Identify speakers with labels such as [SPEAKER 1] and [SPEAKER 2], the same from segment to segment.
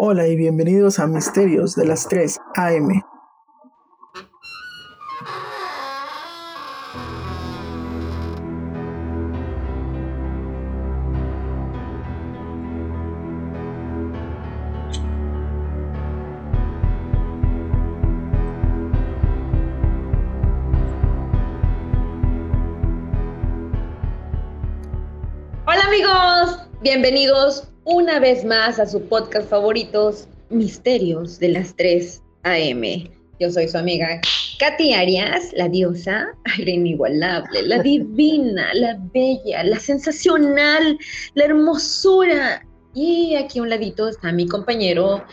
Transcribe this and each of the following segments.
[SPEAKER 1] Hola y bienvenidos a Misterios de las 3 AM.
[SPEAKER 2] Hola amigos, bienvenidos una vez más a su podcast favoritos, Misterios de las 3 AM. Yo soy su amiga Katy Arias, la diosa, la inigualable, la divina, la bella, la sensacional, la hermosura. Y aquí a un ladito está mi compañero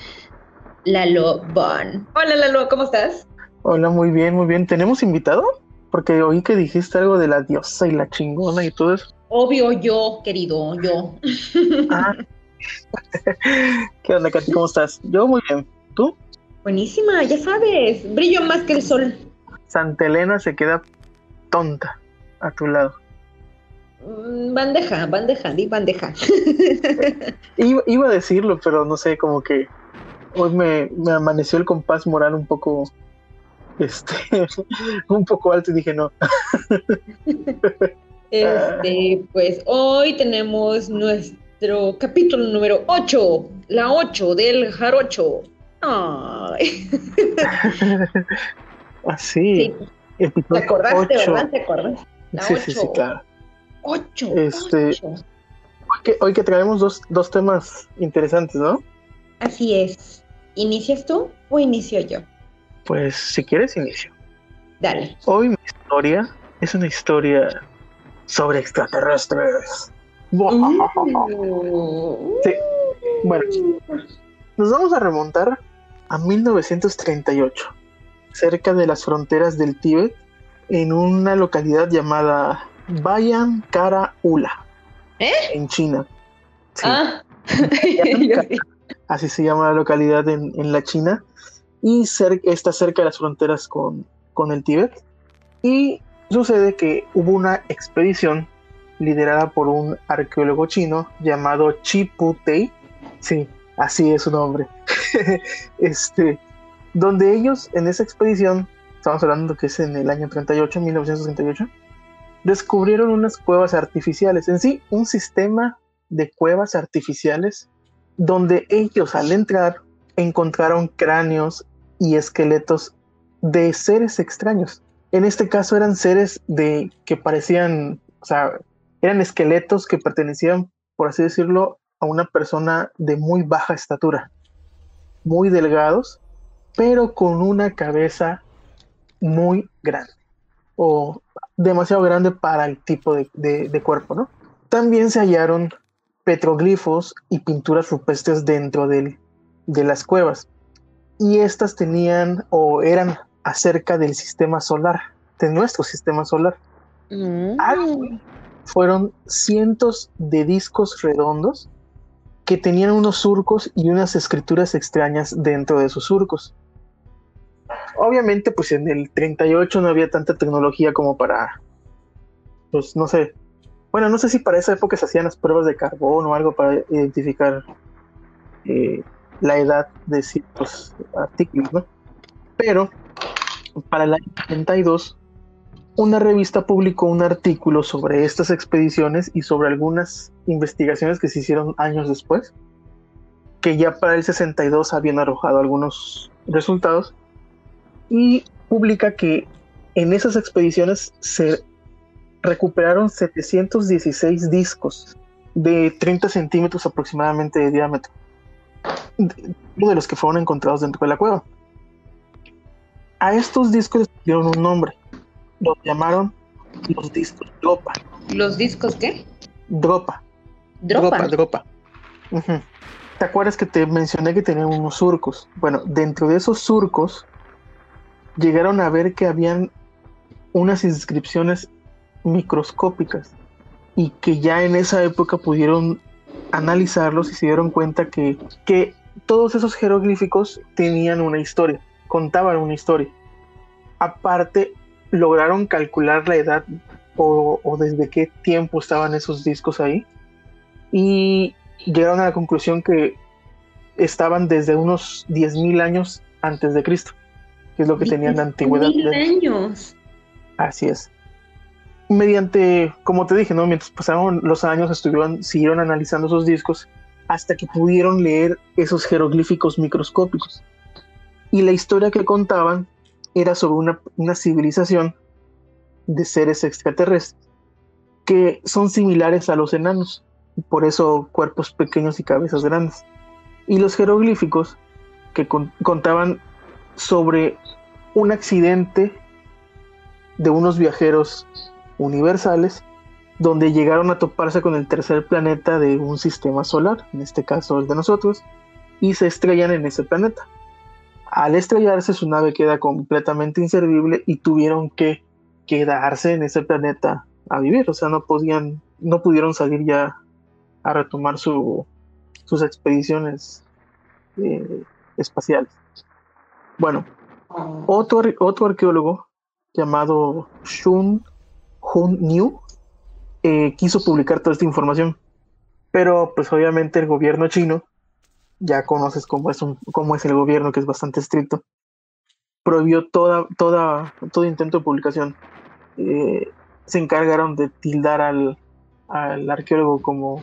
[SPEAKER 2] Lalo Bon. Hola Lalo, ¿cómo estás?
[SPEAKER 1] Hola, muy bien, muy bien. ¿Tenemos invitado? Porque oí que dijiste algo de la diosa y la chingona y todo eso.
[SPEAKER 2] Obvio yo, querido, yo.
[SPEAKER 1] Ah. ¿Qué onda, Katy? ¿Cómo estás? Yo muy bien. ¿Tú?
[SPEAKER 2] Buenísima, ya sabes, brillo más que el sol.
[SPEAKER 1] Santa Elena se queda tonta a tu lado.
[SPEAKER 2] Mm, Bandeja, bandeja, di bandeja.
[SPEAKER 1] Iba, iba a decirlo, pero no sé, como que hoy me, me amaneció el compás moral un poco, este, un poco alto y dije no.
[SPEAKER 2] Este, pues hoy tenemos nuestro capítulo número 8, la 8 del jarocho. Ay.
[SPEAKER 1] Así.
[SPEAKER 2] Sí, ¿Te acordaste, verdad? ¿Te acordaste? La
[SPEAKER 1] Sí, sí, sí, claro.
[SPEAKER 2] 8.
[SPEAKER 1] Este- Hoy que, hoy que traemos dos, dos temas interesantes, ¿no?
[SPEAKER 2] Así es. ¿Inicias tú o inicio yo?
[SPEAKER 1] Pues si quieres, inicio.
[SPEAKER 2] Dale.
[SPEAKER 1] Hoy mi historia es una historia sobre extraterrestres.
[SPEAKER 2] Mm.
[SPEAKER 1] Sí. Bueno, nos vamos a remontar a 1938, cerca de las fronteras del Tíbet, en una localidad llamada Bayan Kara Ula,
[SPEAKER 2] ¿Eh?
[SPEAKER 1] en China. Sí,
[SPEAKER 2] Ah.
[SPEAKER 1] Así se llama la localidad en, en la China, y cer- está cerca de las fronteras con, con el Tíbet. Y sucede que hubo una expedición liderada por un arqueólogo chino llamado Chi Pu-tei. Sí, así es su nombre. este, donde ellos en esa expedición, estamos hablando que es en el año 38, 1938, descubrieron unas cuevas artificiales, en sí, un sistema de cuevas artificiales donde ellos al entrar encontraron cráneos y esqueletos de seres extraños. En este caso eran seres de que parecían, o sea, eran esqueletos que pertenecían, por así decirlo, a una persona de muy baja estatura, muy delgados, pero con una cabeza muy grande o demasiado grande para el tipo de, de- de cuerpo, ¿no? También se hallaron petroglifos y pinturas rupestres dentro del- de las cuevas. Y estas tenían o eran acerca del sistema solar, de nuestro sistema solar.
[SPEAKER 2] Mm.
[SPEAKER 1] Algo fueron cientos de discos redondos que tenían unos surcos y unas escrituras extrañas dentro de esos surcos. Obviamente, pues en el 38 no había tanta tecnología como para, pues no sé, bueno, no sé si para esa época se hacían las pruebas de carbón o algo para identificar eh, la edad de ciertos artículos, ¿no? Pero para el año 32 una revista publicó un artículo sobre estas expediciones y sobre algunas investigaciones que se hicieron años después, que ya para el 62 habían arrojado algunos resultados, y publica que en esas expediciones se recuperaron 716 discos de 30 centímetros aproximadamente de diámetro, de los que fueron encontrados dentro de la cueva. A estos discos les dieron un nombre, los llamaron los discos Dropa.
[SPEAKER 2] ¿Los discos qué?
[SPEAKER 1] Dropa.
[SPEAKER 2] Dropa.
[SPEAKER 1] Dropa. ¿Te acuerdas que te mencioné que tenían unos surcos? Bueno, dentro de esos surcos llegaron a ver que habían unas inscripciones microscópicas y que ya en esa época pudieron analizarlos y se dieron cuenta que, que todos esos jeroglíficos tenían una historia, contaban una historia. Aparte, lograron calcular la edad o, o desde qué tiempo estaban esos discos ahí y llegaron a la conclusión que estaban desde unos 10.000 años antes de Cristo, que es lo que tenían en la antigüedad.
[SPEAKER 2] Años.
[SPEAKER 1] Así es. Mediante, como te dije, ¿no? mientras pasaron los años, estuvieron, siguieron analizando esos discos hasta que pudieron leer esos jeroglíficos microscópicos. Y la historia que contaban era sobre una, civilización de seres extraterrestres que son similares a los enanos, por eso cuerpos pequeños y cabezas grandes. Y los jeroglíficos que contaban sobre un accidente de unos viajeros universales donde llegaron a toparse con el tercer planeta de un sistema solar, en este caso el de nosotros, y se estrellan en ese planeta. Al estrellarse su nave queda completamente inservible y tuvieron que quedarse en ese planeta a vivir, o sea, no podían, no pudieron salir ya a retomar su, sus expediciones eh, espaciales. Bueno, otro, otro arqueólogo llamado Shun Hun Niu eh, quiso publicar toda esta información, pero pues obviamente el gobierno chino, ya conoces cómo es, un, cómo es el gobierno, que es bastante estricto, prohibió toda, toda, todo intento de publicación. Eh, se encargaron de tildar al, al arqueólogo como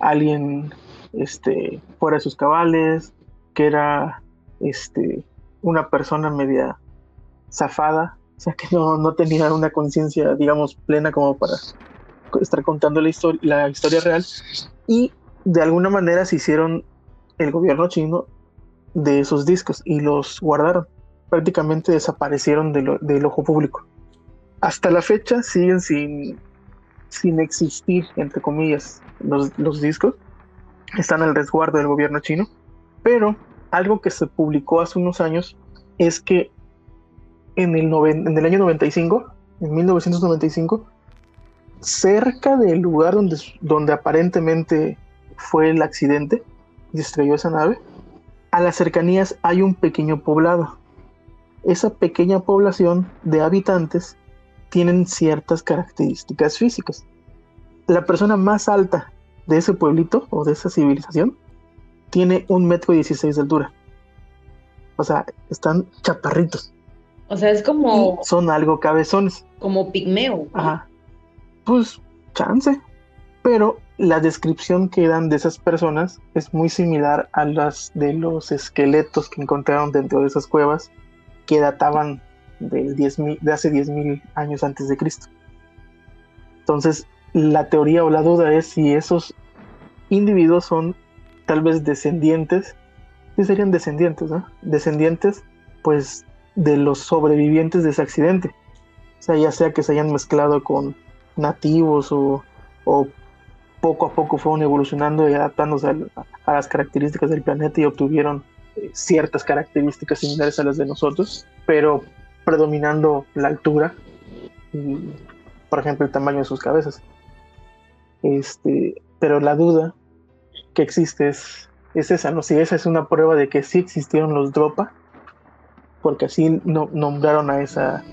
[SPEAKER 1] alguien este, fuera de sus cabales, que era este, una persona media zafada, o sea que no, no tenía una conciencia, digamos, plena como para estar contando la, historia la historia real. Y de alguna manera se hicieron el gobierno chino de esos discos y los guardaron. Prácticamente desaparecieron del ojo público. Hasta la fecha siguen sin, sin existir, entre comillas, los, los discos. Están al resguardo del gobierno chino. Pero algo que se publicó hace unos años es que en el, en el año 95, en 1995, cerca del lugar donde, donde aparentemente fue el accidente y estrelló esa nave, a las cercanías hay un pequeño poblado. Esa pequeña población de habitantes tienen ciertas características físicas. La persona más alta de ese pueblito o de esa civilización tiene un metro dieciséis de altura. O sea, están chaparritos.
[SPEAKER 2] O sea, es como.
[SPEAKER 1] son algo cabezones.
[SPEAKER 2] Como pigmeo.
[SPEAKER 1] Ajá. Pues, chance. Pero la descripción que dan de esas personas es muy similar a las de los esqueletos que encontraron dentro de esas cuevas que databan del de hace 10.000 años antes de Cristo. Entonces, la teoría o la duda es si esos individuos son tal vez descendientes, sí serían descendientes, ¿no? Descendientes, pues, de los sobrevivientes de ese accidente. O sea, ya sea que se hayan mezclado con nativos o, poco a poco fueron evolucionando y adaptándose a, las características del planeta y obtuvieron eh, ciertas características similares a las de nosotros, pero predominando la altura y, por ejemplo, el tamaño de sus cabezas. Este, pero la duda que existe es, esa, ¿no? Si esa es una prueba de que sí existieron los Dropa, porque así no, nombraron a esa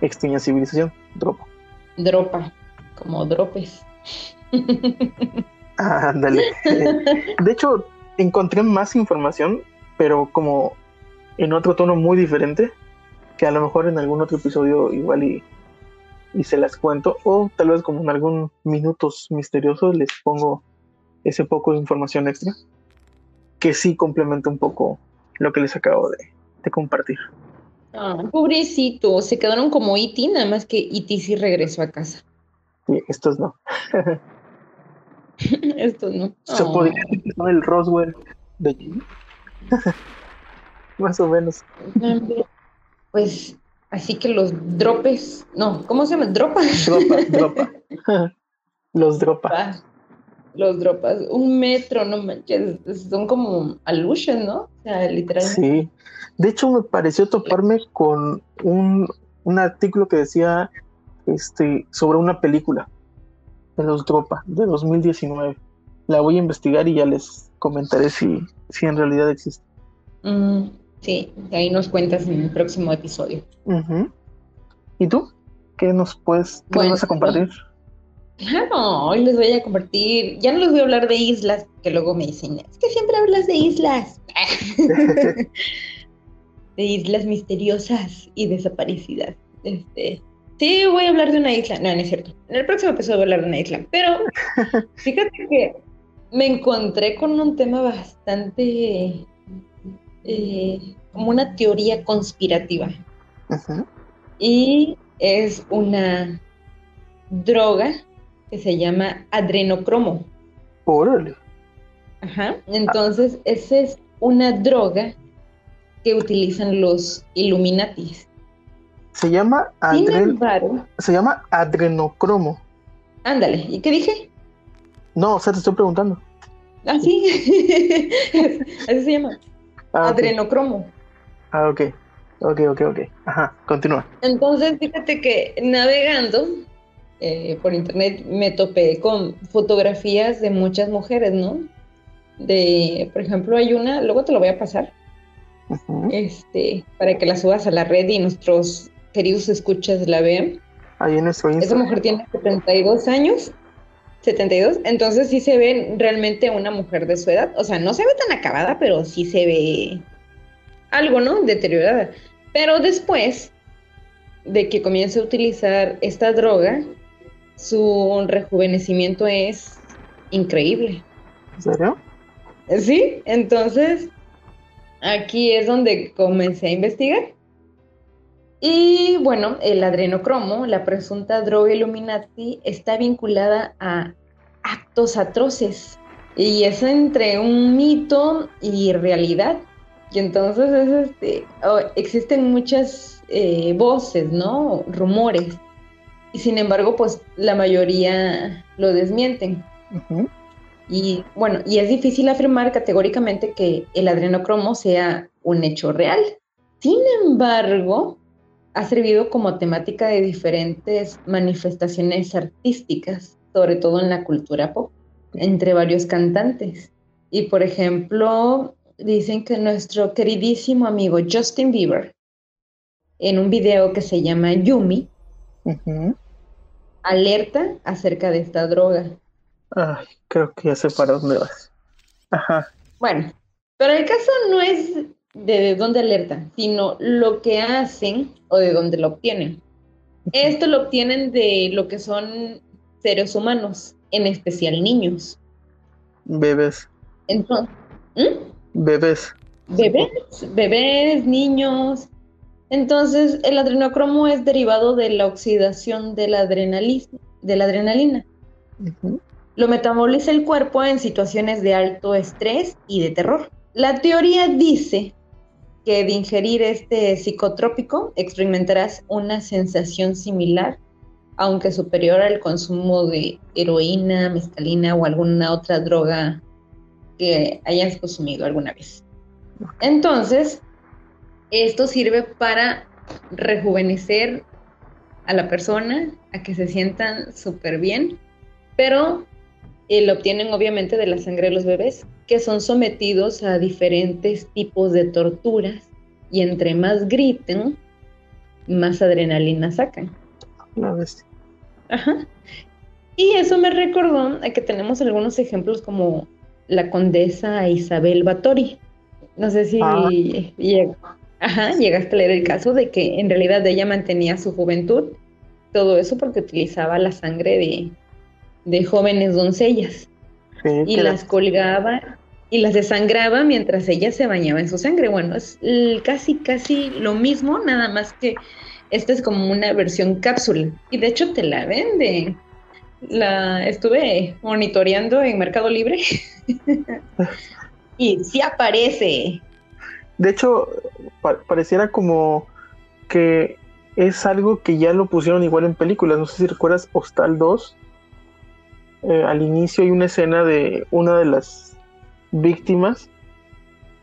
[SPEAKER 1] extraña civilización, Dropa.
[SPEAKER 2] Dropa, como dropes.
[SPEAKER 1] ándale. de hecho, encontré más información, pero como en otro tono muy diferente, que a lo mejor en algún otro episodio igual y, y se las cuento, o tal vez como en algún minutos misteriosos les pongo ese poco de información extra que sí complementa un poco lo que les acabo de, compartir.
[SPEAKER 2] Ah, pobrecito, se quedaron como Iti, e nada más que Iti e sí regresó a casa.
[SPEAKER 1] Sí, estos no.
[SPEAKER 2] estos no.
[SPEAKER 1] Se podría decir el Roswell de allí. más o menos.
[SPEAKER 2] Pues así que los dropes, no, ¿cómo se llama? ¿Dropas?
[SPEAKER 1] Dropa, dropa. los dropa. Ah,
[SPEAKER 2] los dropas, un metro, no manches, son como alusion, ¿no? O sea, literalmente.
[SPEAKER 1] Sí, de hecho me pareció toparme con un, un artículo que decía este, sobre una película de los dropa de 2019. La voy a investigar y ya les comentaré si, si en realidad existe.
[SPEAKER 2] Mm, sí, ahí nos cuentas en el próximo episodio.
[SPEAKER 1] ¿Y tú? ¿Qué nos puedes qué vas a compartir?
[SPEAKER 2] Claro, hoy les voy a compartir, ya no les voy a hablar de islas, que luego me dicen, es que siempre hablas de islas. de islas misteriosas y desaparecidas. Este, sí, voy a hablar de una isla. No, no es cierto. En el próximo episodio voy a hablar de una isla. Pero fíjate que me encontré con un tema bastante eh, como una teoría conspirativa. Y es una droga que se llama adrenocromo.
[SPEAKER 1] Órale.
[SPEAKER 2] Ajá. Entonces, esa es una droga que utilizan los Illuminatis.
[SPEAKER 1] Se llama, se llama adrenocromo.
[SPEAKER 2] Ándale, ¿y qué dije?
[SPEAKER 1] No, o sea, te estoy preguntando.
[SPEAKER 2] Ah, sí. Así se llama. Ah, adrenocromo.
[SPEAKER 1] Ah, ok. Ok, ok, ok. Ajá, continúa.
[SPEAKER 2] Entonces, fíjate que navegando eh, por internet me topé con fotografías de muchas mujeres, ¿no? De, por ejemplo, hay una, luego te lo voy a pasar, este, para que la subas a la red y nuestros queridos escuchas la vean.
[SPEAKER 1] Ahí en nuestro
[SPEAKER 2] Esa mujer tiene 72 años, 72, entonces sí se ve realmente una mujer de su edad, o sea, no se ve tan acabada, pero sí se ve algo, ¿no? Deteriorada. Pero después de que comience a utilizar esta droga, su rejuvenecimiento es increíble.
[SPEAKER 1] ¿En serio?
[SPEAKER 2] Sí, entonces aquí es donde comencé a investigar. Y bueno, el adrenocromo, la presunta droga Illuminati, está vinculada a actos atroces. Y es entre un mito y realidad. Y entonces es este, oh, existen muchas eh, voces, ¿no? Rumores y sin embargo, pues la mayoría lo desmienten. Y bueno, y es difícil afirmar categóricamente que el adrenocromo sea un hecho real. Sin embargo, ha servido como temática de diferentes manifestaciones artísticas, sobre todo en la cultura pop, entre varios cantantes. Y por ejemplo, dicen que nuestro queridísimo amigo Justin Bieber, en un video que se llama Yumi, alerta acerca de esta droga.
[SPEAKER 1] Ay, creo que ya sé para dónde vas. Ajá.
[SPEAKER 2] Bueno, pero el caso no es de dónde alerta, sino lo que hacen o de dónde lo obtienen. Esto lo obtienen de lo que son seres humanos, en especial niños.
[SPEAKER 1] Bebés.
[SPEAKER 2] Entonces,
[SPEAKER 1] Bebés.
[SPEAKER 2] Bebés, bebés, niños, entonces, el adrenocromo es derivado de la oxidación de la, de la adrenalina. Lo metaboliza el cuerpo en situaciones de alto estrés y de terror. La teoría dice que de ingerir este psicotrópico experimentarás una sensación similar, aunque superior al consumo de heroína, mescalina o alguna otra droga que hayas consumido alguna vez. Entonces, esto sirve para rejuvenecer a la persona, a que se sientan súper bien, pero eh, lo obtienen obviamente de la sangre de los bebés, que son sometidos a diferentes tipos de torturas y entre más griten, más adrenalina sacan.
[SPEAKER 1] La
[SPEAKER 2] Ajá. Y eso me recordó a que tenemos algunos ejemplos como la condesa Isabel Batori. No sé si ah. Ajá, llegaste a leer el caso de que en realidad ella mantenía su juventud, todo eso porque utilizaba la sangre de, de jóvenes doncellas y las colgaba y las desangraba mientras ella se bañaba en su sangre. Bueno, es casi, casi lo mismo, nada más que esta es como una versión cápsula y de hecho te la venden. La estuve monitoreando en Mercado Libre y sí aparece
[SPEAKER 1] de hecho, pareciera como que es algo que ya lo pusieron igual en películas. No sé si recuerdas Hostal 2. Eh, al inicio hay una escena de una de las víctimas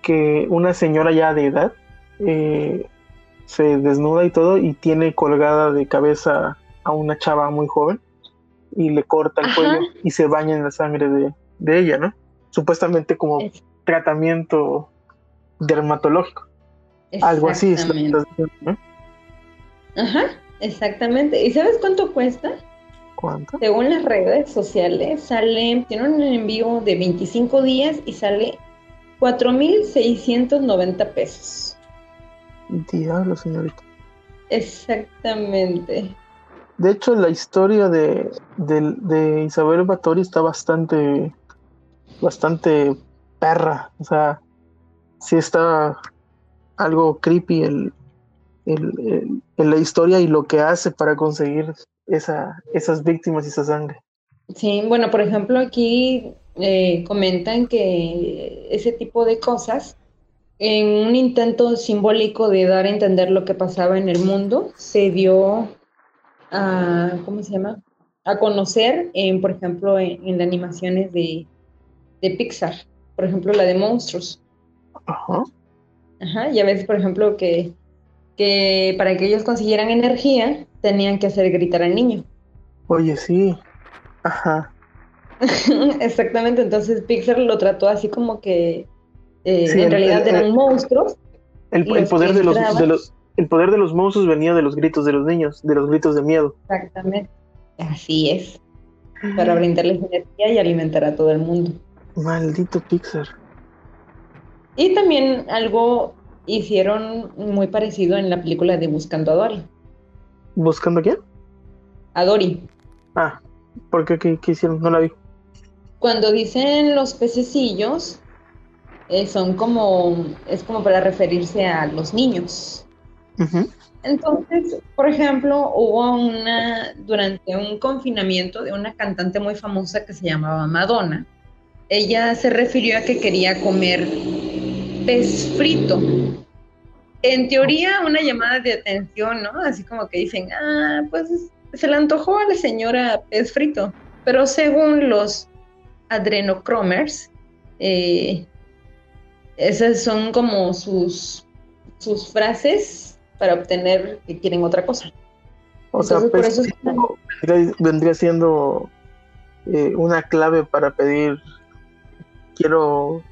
[SPEAKER 1] que una señora ya de edad eh, se desnuda y todo y tiene colgada de cabeza a una chava muy joven y le corta el cuello y se baña en la sangre de, de ella, ¿no? Supuestamente como tratamiento dermatológico. Algo así es
[SPEAKER 2] Ajá, exactamente. ¿Y sabes cuánto cuesta?
[SPEAKER 1] ¿Cuánto?
[SPEAKER 2] Según las redes sociales, sale, tiene un envío de 25 días y sale 4.690 pesos.
[SPEAKER 1] Diablo, señorita.
[SPEAKER 2] Exactamente.
[SPEAKER 1] De hecho, la historia de, de, de Isabel Batori está bastante, bastante perra. O sea, sí está algo creepy el, el, el- la historia y lo que hace para conseguir esa, esas víctimas y esa sangre.
[SPEAKER 2] Sí, bueno, por ejemplo, aquí eh, comentan que ese tipo de cosas, en un intento simbólico de dar a entender lo que pasaba en el mundo, se dio a, ¿cómo se llama? A conocer, en, por ejemplo, en, en las animaciones de, de Pixar, por ejemplo, la de Monstruos.
[SPEAKER 1] Ajá.
[SPEAKER 2] Ajá, ya ves, por ejemplo, que, que para que ellos consiguieran energía, tenían que hacer gritar al niño.
[SPEAKER 1] Oye, sí. Ajá.
[SPEAKER 2] Exactamente, entonces Pixar lo trató así como que eh,
[SPEAKER 1] Sí,
[SPEAKER 2] en
[SPEAKER 1] el-
[SPEAKER 2] realidad
[SPEAKER 1] el-
[SPEAKER 2] eran
[SPEAKER 1] el-
[SPEAKER 2] monstruos.
[SPEAKER 1] Poder de los, de los el poder de los monstruos venía de los gritos de los niños, de los gritos de miedo.
[SPEAKER 2] Exactamente. Así es. Para brindarles energía y alimentar a todo el mundo.
[SPEAKER 1] Maldito Pixar.
[SPEAKER 2] Y también algo hicieron muy parecido en la película de Buscando a Dory.
[SPEAKER 1] ¿Buscando a quién?
[SPEAKER 2] A Dory.
[SPEAKER 1] Ah, ¿por qué? ¿Qué, qué hicieron? No la vi.
[SPEAKER 2] Cuando dicen los pececillos, eh, son como, es como para referirse a los niños. Entonces, por ejemplo, hubo una, durante un confinamiento de una cantante muy famosa que se llamaba Madonna. Ella se refirió a que quería comer pez frito. En teoría, una llamada de atención, ¿no? Así como que dicen, ah, pues se le antojó a la señora pez frito. Pero según los adrenochromers, eh, esas son como sus, sus frases para obtener que quieren otra cosa.
[SPEAKER 1] O sea,
[SPEAKER 2] por
[SPEAKER 1] pez
[SPEAKER 2] eso es
[SPEAKER 1] vendría siendo eh, una clave para pedir quiero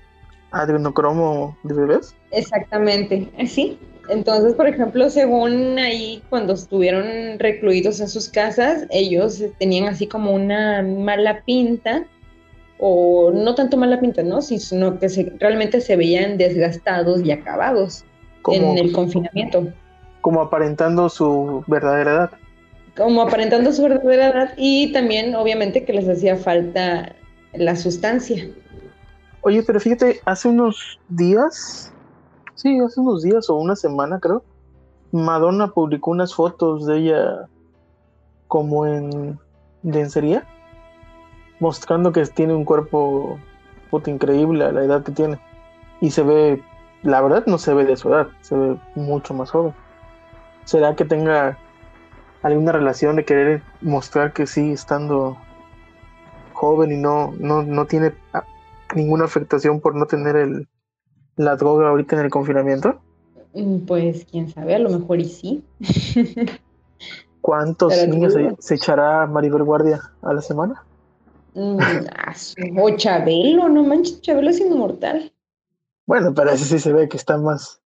[SPEAKER 1] adrenocromo de bebés.
[SPEAKER 2] Exactamente, así. Entonces, por ejemplo, según ahí, cuando estuvieron recluidos en sus casas, ellos tenían así como una mala pinta, o no tanto mala pinta, ¿no? Sino que se- realmente se veían desgastados y acabados
[SPEAKER 1] Como,
[SPEAKER 2] en el confinamiento,
[SPEAKER 1] como aparentando su verdadera edad.
[SPEAKER 2] como aparentando su verdadera edad y también, obviamente, que les hacía falta la sustancia.
[SPEAKER 1] Oye, pero fíjate, hace unos días, sí, hace unos días o una semana creo, Madonna publicó unas fotos de ella como en lencería, mostrando que tiene un cuerpo increíble a la edad que tiene. Y se ve, la verdad no se ve de su edad, se ve mucho más joven. ¿Será que tenga alguna relación de querer mostrar que sigue estando joven y no, no, no tiene ah, ninguna afectación por no tener el, la droga ahorita en el confinamiento?
[SPEAKER 2] Mm, Pues quién sabe, a lo mejor y sí.
[SPEAKER 1] ¿Cuántos
[SPEAKER 2] Pero
[SPEAKER 1] niños se, echará Maribel Guardia a la semana?
[SPEAKER 2] Mm, ah, O Chabelo, no manches, Chabelo es inmortal.
[SPEAKER 1] Bueno, pero ese sí se ve que está más,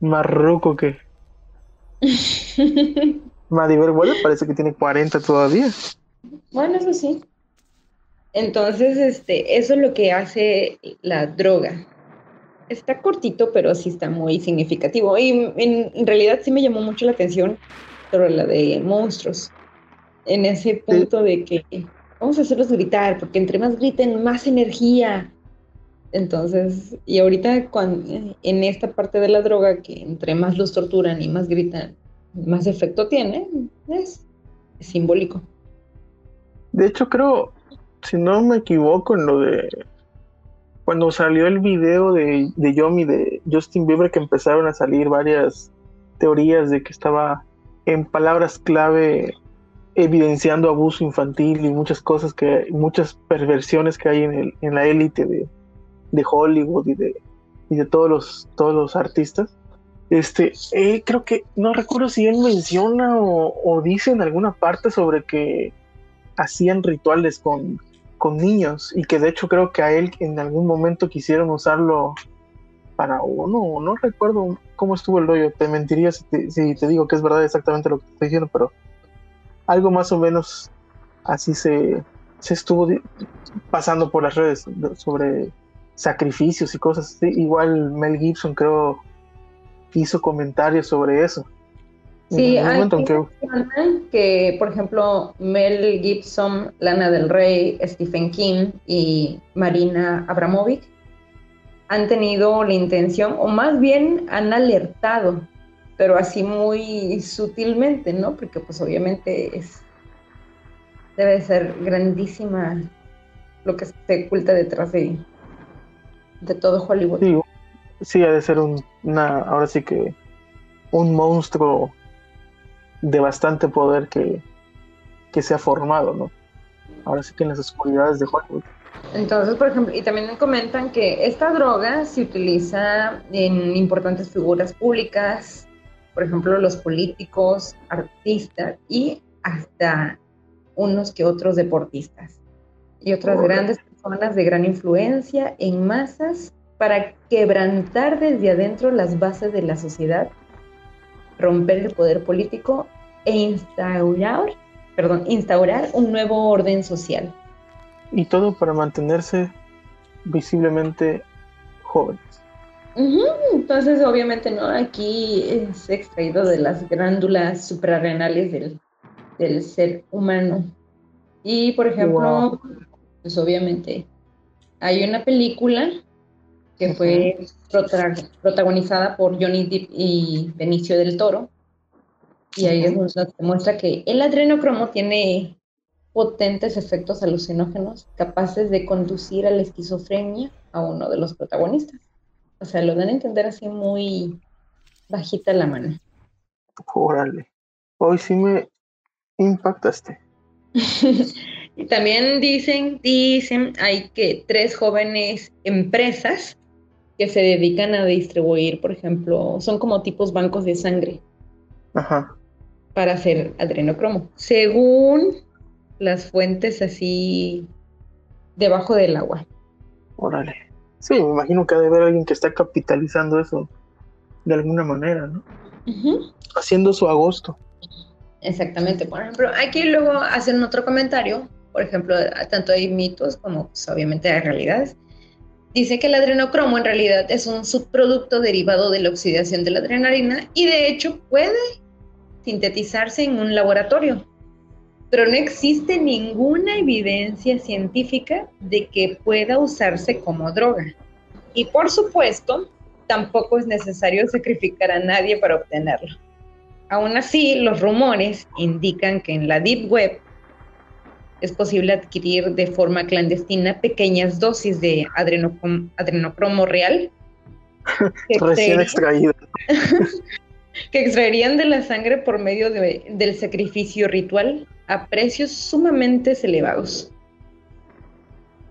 [SPEAKER 1] más ruco que Maribel Guardia, parece que tiene 40 todavía.
[SPEAKER 2] Bueno, eso sí. Entonces, este, eso es lo que hace la droga. Está cortito, pero sí está muy significativo. Y en, realidad sí me llamó mucho la atención sobre la de monstruos. En ese punto de que vamos a hacerlos gritar, porque entre más griten, más energía. Entonces, y ahorita cuando, en esta parte de la droga, que entre más los torturan y más gritan, más efecto tiene, es simbólico.
[SPEAKER 1] De hecho, creo, si no me equivoco, en lo de cuando salió el video de, de Yomi de Justin Bieber, que empezaron a salir varias teorías de que estaba en palabras clave evidenciando abuso infantil y muchas cosas que, muchas perversiones que hay en, el, en la élite de, de Hollywood y de, y de todos los, todos los artistas. Este, eh, creo que no recuerdo si él menciona o, o dice en alguna parte sobre que hacían rituales con, con niños y que de hecho creo que a él en algún momento quisieron usarlo para uno, no recuerdo cómo estuvo el rollo, te mentiría si te, si te digo que es verdad exactamente lo que te estoy diciendo, pero algo más o menos así se, se estuvo pasando por las redes sobre sacrificios y cosas. Igual Mel Gibson creo hizo comentarios sobre eso.
[SPEAKER 2] Sí, hay que... por ejemplo, Mel Gibson, Lana del Rey, Stephen King y Marina Abramovic han tenido la intención, o más bien han alertado, pero así muy sutilmente, ¿no? Porque pues obviamente es debe ser grandísima lo que se oculta detrás de, de todo Hollywood.
[SPEAKER 1] Sí, sí, ha de ser un, una, ahora sí que un monstruo de bastante poder que, que se ha formado, ¿no? Ahora sí que en las oscuridades de Hollywood.
[SPEAKER 2] Entonces, por ejemplo, y también comentan que esta droga se utiliza en importantes figuras públicas, por ejemplo, los políticos, artistas y hasta unos que otros deportistas y otras grandes personas de gran influencia en masas para quebrantar desde adentro las bases de la sociedad, romper el poder político e instaurar, perdón, instaurar un nuevo orden social.
[SPEAKER 1] Y todo para mantenerse visiblemente jóvenes.
[SPEAKER 2] Entonces, obviamente, ¿no? Aquí es extraído de las glándulas suprarrenales del, del ser humano. Y, por ejemplo, pues obviamente, hay una película que fue protagonizada por Johnny Depp y Benicio del Toro. Y ahí es donde se muestra que el adrenocromo tiene potentes efectos alucinógenos capaces de conducir a la esquizofrenia a uno de los protagonistas. O sea, lo dan a entender así muy bajita la mano.
[SPEAKER 1] Órale. Hoy sí me impactaste.
[SPEAKER 2] y también dicen, dicen, hay que tres jóvenes empresas que se dedican a distribuir, por ejemplo, son como tipos bancos de sangre.
[SPEAKER 1] Ajá.
[SPEAKER 2] Para hacer adrenocromo. Según las fuentes así debajo del agua.
[SPEAKER 1] Órale. Sí, me imagino que ha de haber alguien que está capitalizando eso de alguna manera, ¿no? Haciendo su agosto.
[SPEAKER 2] Exactamente. Por ejemplo, aquí luego hacen otro comentario. Por ejemplo, tanto hay mitos como pues, obviamente hay realidades. Dice que el adrenocromo en realidad es un subproducto derivado de la oxidación de la adrenalina y de hecho puede sintetizarse en un laboratorio, pero no existe ninguna evidencia científica de que pueda usarse como droga. Y por supuesto, tampoco es necesario sacrificar a nadie para obtenerlo. Aún así, los rumores indican que en la Deep Web es posible adquirir de forma clandestina pequeñas dosis de adrenocromo real.
[SPEAKER 1] Recién extraído.
[SPEAKER 2] que extraerían de la sangre por medio del sacrificio ritual a precios sumamente elevados.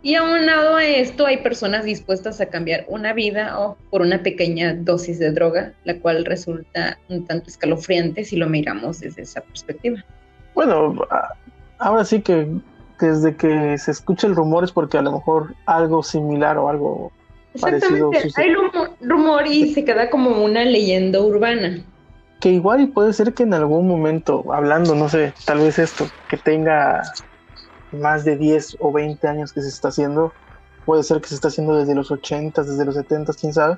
[SPEAKER 2] Y aunado a esto, hay personas dispuestas a cambiar una vida o por una pequeña dosis de droga, la cual resulta un tanto escalofriante si lo miramos desde esa perspectiva.
[SPEAKER 1] Bueno, ahora sí que desde que se escucha el rumor es porque a lo mejor algo similar o algo parecido
[SPEAKER 2] Hay rumor y se queda como una leyenda urbana.
[SPEAKER 1] Que igual puede ser que en algún momento, hablando, no sé, tal vez esto, que tenga más de 10 o 20 años que se está haciendo, puede ser que se está haciendo desde los 80, desde los 70, quién sabe,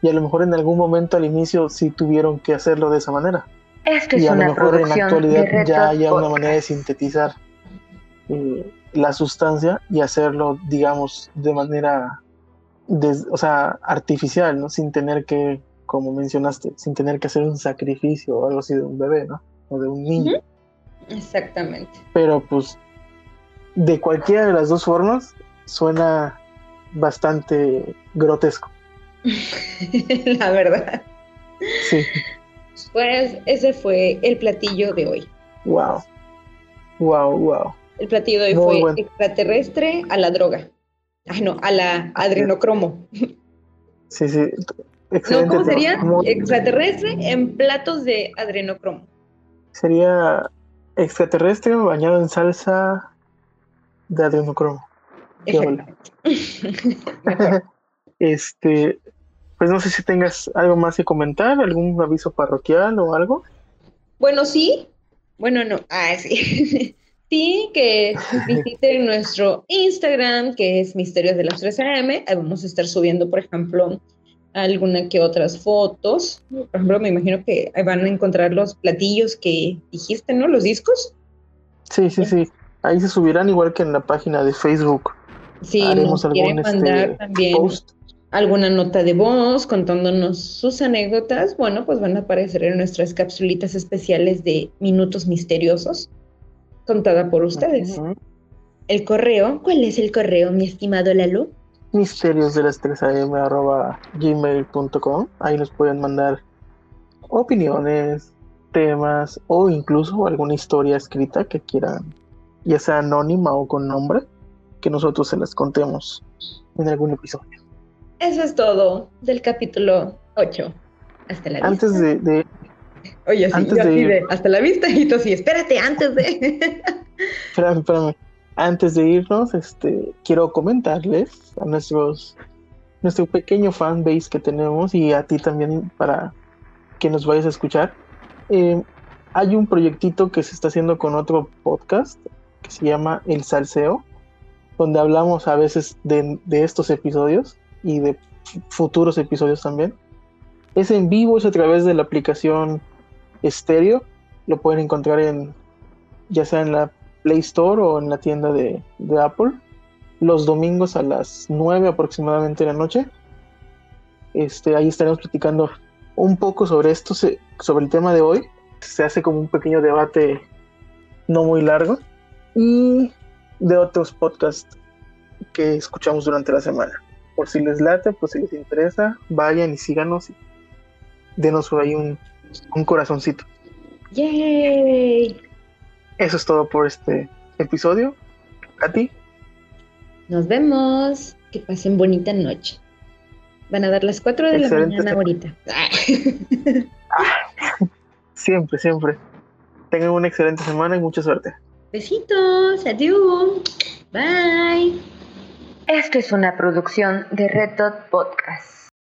[SPEAKER 1] y a lo mejor en algún momento al inicio sí tuvieron que hacerlo de esa manera. Y a lo mejor en la actualidad ya hay una manera de sintetizar eh, la sustancia y hacerlo, digamos, de manera, o sea, artificial, ¿no? Sin tener que, como mencionaste, sin tener que hacer un sacrificio o algo así de un bebé, ¿no? O de un niño.
[SPEAKER 2] Exactamente.
[SPEAKER 1] Pero pues de cualquiera de las dos formas suena bastante grotesco.
[SPEAKER 2] La verdad.
[SPEAKER 1] Sí.
[SPEAKER 2] Pues ese fue el platillo de hoy.
[SPEAKER 1] Wow. Wow, wow.
[SPEAKER 2] El platillo de hoy fue extraterrestre a la droga. Ay, no, a la adrenocromo.
[SPEAKER 1] Sí, sí.
[SPEAKER 2] Excelente ¿Cómo sería? Extraterrestre en platos de adrenocromo.
[SPEAKER 1] Sería extraterrestre bañado en salsa de adrenocromo. este, pues no sé si tengas algo más que comentar, algún aviso parroquial o algo.
[SPEAKER 2] Bueno, sí. Bueno, no. Ah, sí. Sí, que visiten nuestro Instagram, que es Misterios de las 3 AM. Ahí vamos a estar subiendo, por ejemplo, alguna que otras fotos. Por ejemplo, me imagino que ahí van a encontrar los platillos que dijiste, ¿no? Los discos.
[SPEAKER 1] Sí, sí, sí. Ahí se subirán igual que en la página de Facebook.
[SPEAKER 2] Sí, nos quieren este, mandar también alguna nota de voz contándonos sus anécdotas. Bueno, pues van a aparecer en nuestras capsulitas especiales de Minutos Misteriosos, contada por ustedes. El correo, ¿cuál es el correo, mi estimado Lalo?
[SPEAKER 1] misterios de las 3 am arroba gmail.com. Ahí nos pueden mandar opiniones, temas o incluso alguna historia escrita que quieran, ya sea anónima o con nombre, que nosotros se las contemos en algún episodio.
[SPEAKER 2] Eso es todo del capítulo 8. Hasta la
[SPEAKER 1] antes
[SPEAKER 2] vista.
[SPEAKER 1] De, de,
[SPEAKER 2] Oye, sí, antes de, hasta la vista y tú sí, espérate, antes de...
[SPEAKER 1] espérame, espérame antes de irnos, este, quiero comentarles a nuestros, nuestro pequeño fan base que tenemos y a ti también para que nos vayas a escuchar. Eh, hay un proyectito que se está haciendo con otro podcast que se llama El Salseo, donde hablamos a veces de, de estos episodios y de futuros episodios también. Es en vivo, es a través de la aplicación Stereo. Lo pueden encontrar en ya sea en la Play Store o en la tienda de, Apple los domingos a las 9 aproximadamente de la noche. Este, ahí estaremos platicando un poco sobre esto, sobre el tema de hoy. Se hace como un pequeño debate no muy largo y de otros podcasts que escuchamos durante la semana. Por si les late, pues si les interesa, vayan y síganos y denos ahí un, un corazoncito.
[SPEAKER 2] ¡Yay!
[SPEAKER 1] Eso es todo por este episodio. A ti.
[SPEAKER 2] Nos vemos. Que pasen bonita noche. Van a dar las 4 de la mañana ahorita.
[SPEAKER 1] siempre, siempre. Tengan una excelente semana y mucha suerte.
[SPEAKER 2] Besitos. Adiós. Bye. Esto es una producción de Red Dot Podcast.